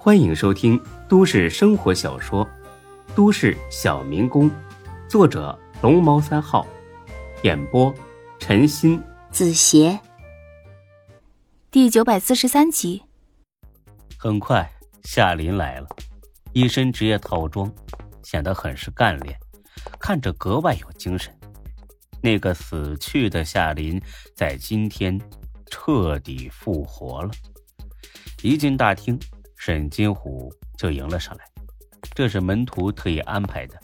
欢迎收听都市生活小说《都市小民工》，作者龙猫三号，演播陈鑫、子邪，第九百四十三集。很快，夏林来了，一身职业套装，显得很是干练，看着格外有精神。那个死去的夏林，在今天彻底复活了。一进大厅。沈金虎就迎了上来，这是门徒特意安排的，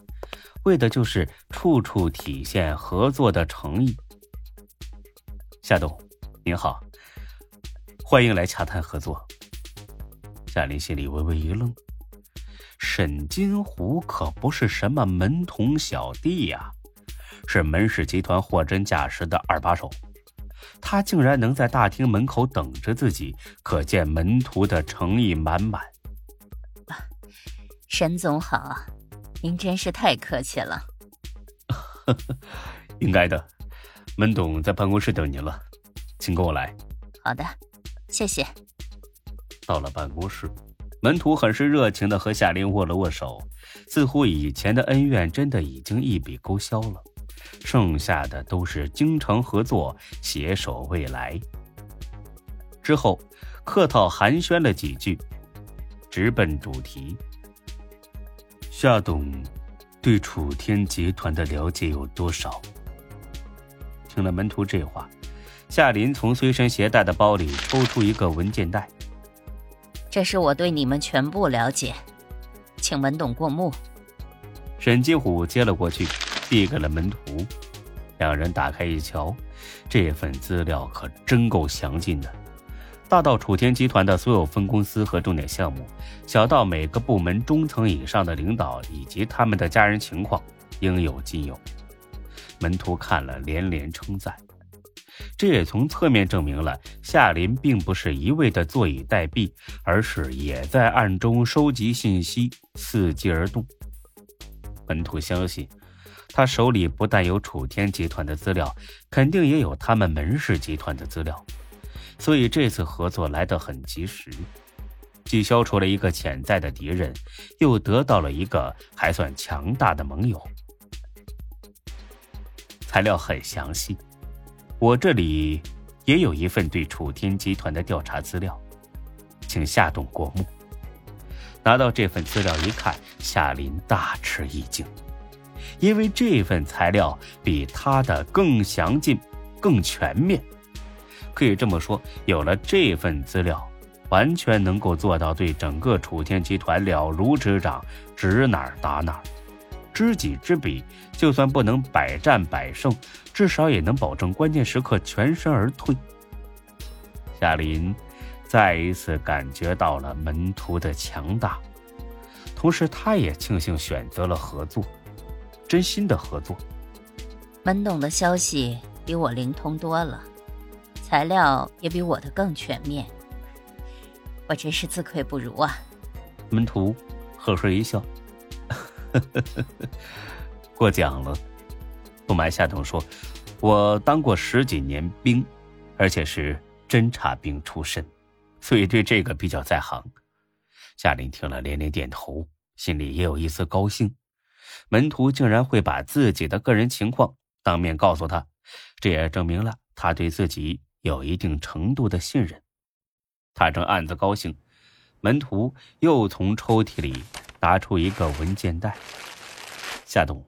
为的就是处处体现合作的诚意。夏董，您好，欢迎来洽谈合作。夏林心里微微一愣，沈金虎可不是什么门童小弟呀，是门氏集团货真价实的二把手。他竟然能在大厅门口等着自己，可见门徒的诚意满满。沈总好，您真是太客气了。应该的，门董在办公室等您了，请跟我来。好的，谢谢。到了办公室，门徒很是热情的和夏琳握了握手，似乎以前的恩怨真的已经一笔勾销了。剩下的都是精诚合作，携手未来。之后，客套寒暄了几句，直奔主题。夏董对楚天集团的了解有多少？听了门徒这话，夏林从随身携带的包里抽出一个文件袋。这是我对你们全部了解，请门董过目。沈金虎接了过去。递给了门徒，两人打开一瞧，这份资料可真够详尽的，大到楚天集团的所有分公司和重点项目，小到每个部门中层以上的领导以及他们的家人情况，应有尽有。门徒看了连连称赞，这也从侧面证明了夏林并不是一味的坐以待毙，而是也在暗中收集信息，伺机而动。门徒相信。他手里不但有楚天集团的资料，肯定也有他们门氏集团的资料，所以这次合作来得很及时，既消除了一个潜在的敌人，又得到了一个还算强大的盟友。材料很详细，我这里也有一份对楚天集团的调查资料，请夏董过目。拿到这份资料一看，夏林大吃一惊。因为这份材料比他的更详尽、更全面，可以这么说，有了这份资料，完全能够做到对整个楚天集团了如指掌，指哪儿打哪儿。知己知彼，就算不能百战百胜，至少也能保证关键时刻全身而退。夏林再一次感觉到了门徒的强大，同时他也庆幸选择了合作。真心的合作，门董的消息比我灵通多了，材料也比我的更全面，我真是自愧不如啊！门徒呵呵一笑，过奖了。不瞒夏董说，我当过十几年兵，而且是侦察兵出身，所以对这个比较在行。夏林听了连连点头，心里也有一丝高兴。门徒竟然会把自己的个人情况当面告诉他，这也证明了他对自己有一定程度的信任。他正暗自高兴，门徒又从抽屉里拿出一个文件袋。夏董，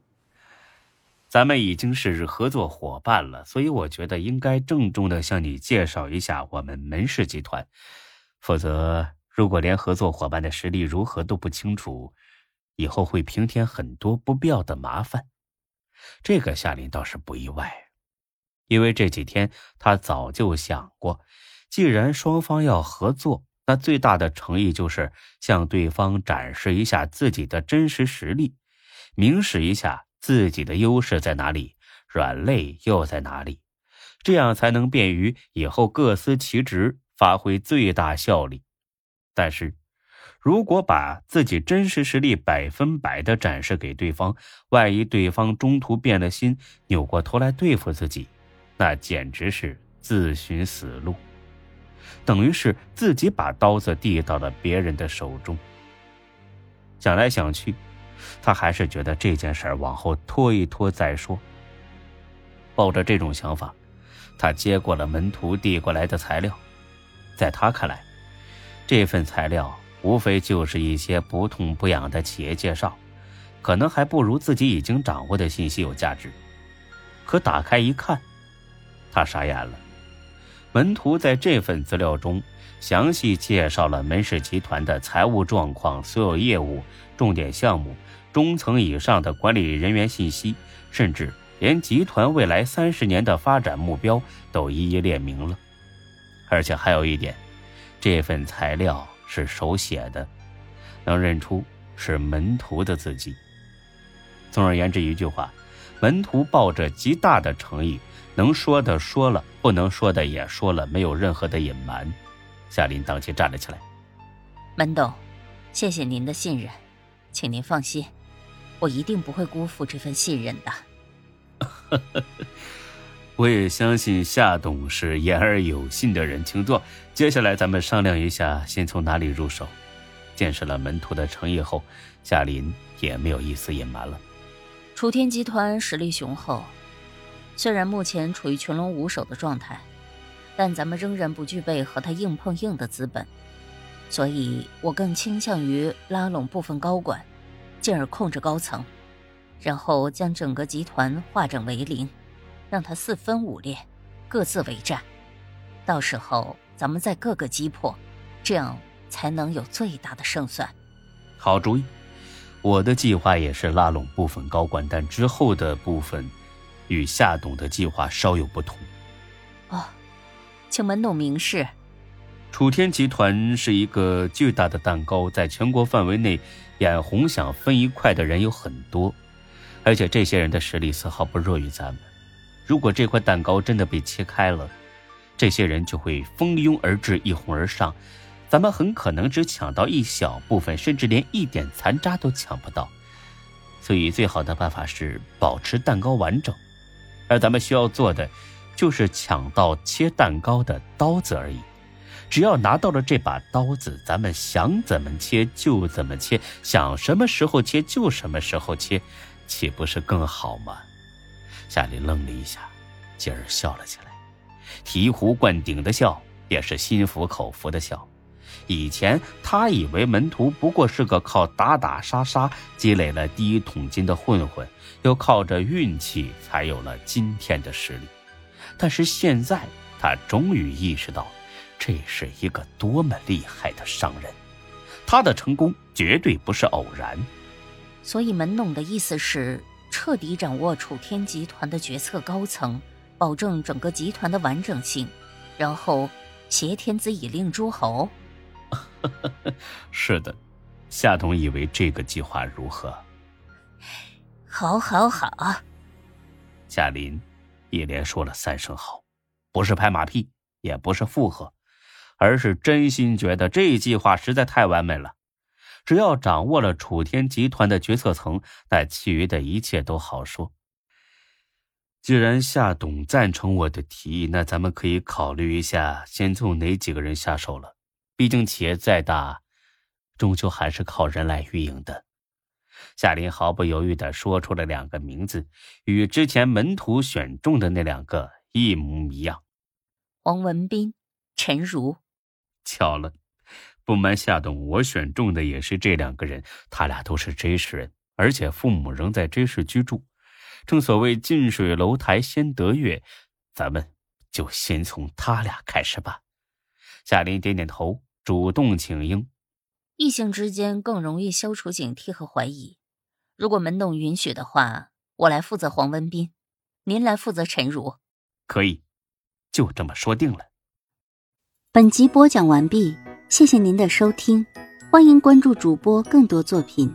咱们已经是合作伙伴了，所以我觉得应该郑重的向你介绍一下我们门氏集团。否则，如果连合作伙伴的实力如何都不清楚，以后会平添很多不必要的麻烦，这个夏林倒是不意外，因为这几天他早就想过，既然双方要合作，那最大的诚意就是向对方展示一下自己的真实实力，明示一下自己的优势在哪里，软肋又在哪里，这样才能便于以后各司其职，发挥最大效力。但是。如果把自己真实实力百分百的展示给对方，万一对方中途变了心，扭过头来对付自己，那简直是自寻死路。等于是自己把刀子递到了别人的手中。想来想去，他还是觉得这件事儿往后拖一拖再说。抱着这种想法，他接过了门徒递过来的材料。在他看来，这份材料无非就是一些不痛不痒的企业介绍，可能还不如自己已经掌握的信息有价值。可打开一看，他傻眼了。门徒在这份资料中详细介绍了门氏集团的财务状况、所有业务、重点项目、中层以上的管理人员信息，甚至连集团未来三十年的发展目标都一一列明了。而且还有一点，这份材料是手写的，能认出是门徒的字迹。总而言之，一句话，门徒抱着极大的诚意，能说的说了，不能说的也说了，没有任何的隐瞒。夏林当即站了起来：“门董，谢谢您的信任，请您放心，我一定不会辜负这份信任的。”我也相信夏董是言而有信的人，请坐。接下来咱们商量一下，先从哪里入手？见识了门徒的诚意后，夏林也没有一丝隐瞒了。楚天集团实力雄厚，虽然目前处于群龙无首的状态，但咱们仍然不具备和他硬碰硬的资本，所以我更倾向于拉拢部分高管，进而控制高层，然后将整个集团化整为零。让他四分五裂，各自为战，到时候咱们再各个击破，这样才能有最大的胜算。好主意，我的计划也是拉拢部分高管，但之后的部分与夏董的计划稍有不同。哦，请门董明示。楚天集团是一个巨大的蛋糕，在全国范围内，眼红想分一块的人有很多，而且这些人的实力丝毫不弱于咱们。如果这块蛋糕真的被切开了，这些人就会蜂拥而至，一哄而上，咱们很可能只抢到一小部分，甚至连一点残渣都抢不到。所以，最好的办法是保持蛋糕完整，而咱们需要做的，就是抢到切蛋糕的刀子而已。只要拿到了这把刀子，咱们想怎么切就怎么切，想什么时候切就什么时候切，岂不是更好吗？夏林愣了一下，继而笑了起来，醍醐灌顶的笑，也是心服口服的笑。以前他以为门徒不过是个靠打打杀杀积累了第一桶金的混混，又靠着运气才有了今天的实力。但是现在他终于意识到，这是一个多么厉害的商人，他的成功绝对不是偶然。所以门董的意思是。彻底掌握楚天集团的决策高层，保证整个集团的完整性，然后挟天子以令诸侯。是的，夏董以为这个计划如何？好，好，好。夏林一连说了三声好，不是拍马屁，也不是附和，而是真心觉得这计划实在太完美了。只要掌握了楚天集团的决策层，那其余的一切都好说。既然夏董赞成我的提议，那咱们可以考虑一下，先从哪几个人下手了。毕竟企业再大，终究还是靠人来运营的。夏林毫不犹豫的说出了两个名字，与之前门徒选中的那两个一模一样：王文斌、陈如。巧了。不瞒夏董，我选中的也是这两个人，他俩都是 J 市人，而且父母仍在 J 市居住。正所谓近水楼台先得月，咱们就先从他俩开始吧。夏林点点头，主动请缨。异性之间更容易消除警惕和怀疑。如果门董允许的话，我来负责黄文斌，您来负责陈如。可以，就这么说定了。本集播讲完毕。谢谢您的收听，欢迎关注主播更多作品。